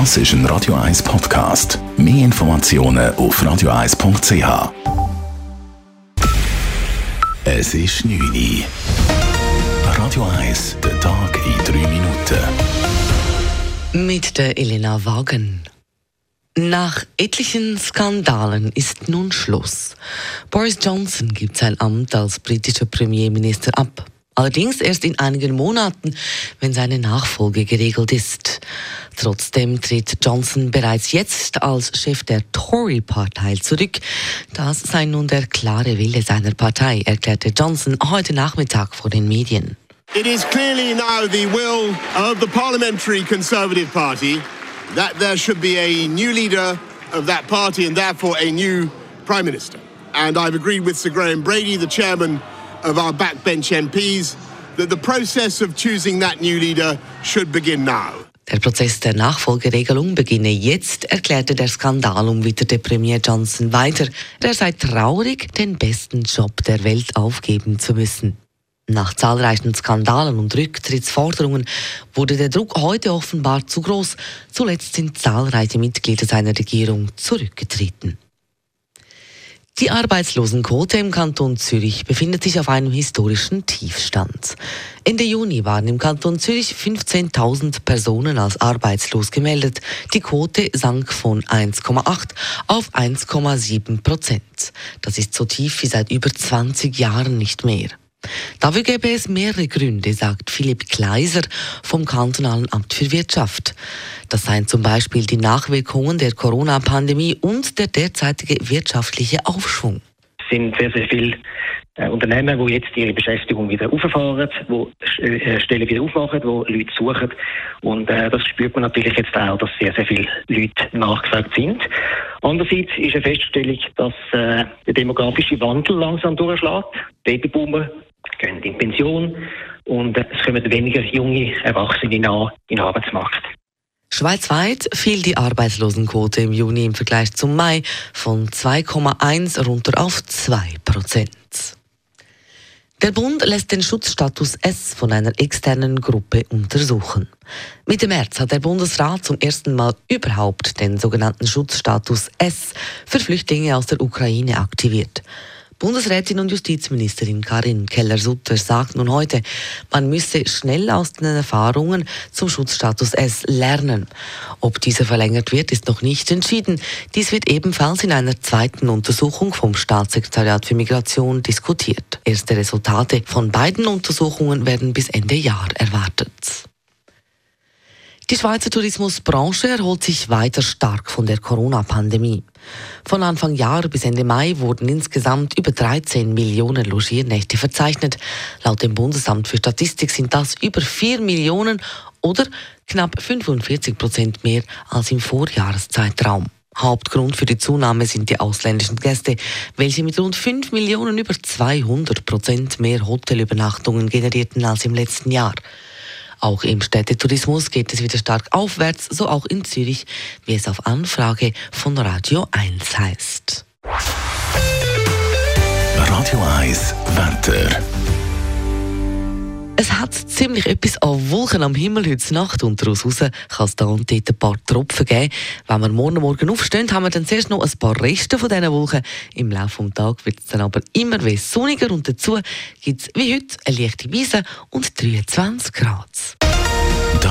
Das ist ein Radio 1 Podcast. Mehr Informationen auf radio1.ch. Es ist 9 Uhr. Radio 1, der Tag in 3 Minuten. Mit der Elena Wagen. Nach etlichen Skandalen ist nun Schluss. Boris Johnson gibt sein Amt als britischer Premierminister ab. Allerdings erst in einigen Monaten, wenn seine Nachfolge geregelt ist. Trotzdem tritt Johnson bereits jetzt als Chef der Tory-Partei zurück. Das sei nun der klare Wille seiner Partei, erklärte Johnson heute Nachmittag vor den Medien. It is clearly now the will of the Parliamentary Conservative Party that there should be a new leader of that party and therefore a new Prime Minister. And I've agreed with Sir Graham Brady, the chairman of our backbench MPs, that the process of choosing that new leader should begin now. Der Prozess der Nachfolgeregelung beginne jetzt, erklärte der Skandal umwitterte Premier Johnson weiter. Er sei traurig, den besten Job der Welt aufgeben zu müssen. Nach zahlreichen Skandalen und Rücktrittsforderungen wurde der Druck heute offenbar zu groß. Zuletzt sind zahlreiche Mitglieder seiner Regierung zurückgetreten. Die Arbeitslosenquote im Kanton Zürich befindet sich auf einem historischen Tiefstand. Ende Juni waren im Kanton Zürich 15.000 Personen als arbeitslos gemeldet. Die Quote sank von 1,8 auf 1,7 Prozent. Das ist so tief wie seit über 20 Jahren nicht mehr. Dafür gäbe es mehrere Gründe, sagt Philipp Kleiser vom Kantonalen Amt für Wirtschaft. Das seien zum Beispiel die Nachwirkungen der Corona-Pandemie und der derzeitige wirtschaftliche Aufschwung. Es sind sehr, sehr viele äh, Unternehmen, die jetzt ihre Beschäftigung wieder auffahren, die äh, Stellen wieder aufmachen, die Leute suchen. Und äh, das spürt man natürlich jetzt auch, dass sehr, sehr viele Leute nachgefragt sind. Andererseits ist eine Feststellung, dass äh, der demografische Wandel langsam durchschlägt. Babyboomer gehen in Pension und es kommen weniger junge Erwachsene in den Arbeitsmarkt. Schweizweit fiel die Arbeitslosenquote im Juni im Vergleich zum Mai von 2,1 runter auf 2 Prozent. Der Bund lässt den Schutzstatus S von einer externen Gruppe untersuchen. Mitte März hat der Bundesrat zum ersten Mal überhaupt den sogenannten Schutzstatus S für Flüchtlinge aus der Ukraine aktiviert. Bundesrätin und Justizministerin Karin Keller-Sutter sagt nun heute, man müsse schnell aus den Erfahrungen zum Schutzstatus S lernen. Ob dieser verlängert wird, ist noch nicht entschieden. Dies wird ebenfalls in einer zweiten Untersuchung vom Staatssekretariat für Migration diskutiert. Erste Resultate von beiden Untersuchungen werden bis Ende Jahr erwartet. Die Schweizer Tourismusbranche erholt sich weiter stark von der Corona-Pandemie. Von Anfang Jahr bis Ende Mai wurden insgesamt über 13 Millionen Logiernächte verzeichnet. Laut dem Bundesamt für Statistik sind das über 4 Millionen oder knapp 45 Prozent mehr als im Vorjahreszeitraum. Hauptgrund für die Zunahme sind die ausländischen Gäste, welche mit rund 5 Millionen über 200 Prozent mehr Hotelübernachtungen generierten als im letzten Jahr. Auch im Städtetourismus geht es wieder stark aufwärts, so auch in Zürich, wie es auf Anfrage von Radio 1 heißt. Radio 1 Wetter. Es hat ziemlich etwas an Wolken am Himmel heute Nacht. und daraus raus kann es da und dort ein paar Tropfen geben. Wenn wir morgen Morgen aufstehen, haben wir dann zuerst noch ein paar Reste von diesen Wolken. Im Laufe des Tages wird es dann aber immer sonniger und dazu gibt es wie heute eine leichte Wiese und 23 Grad.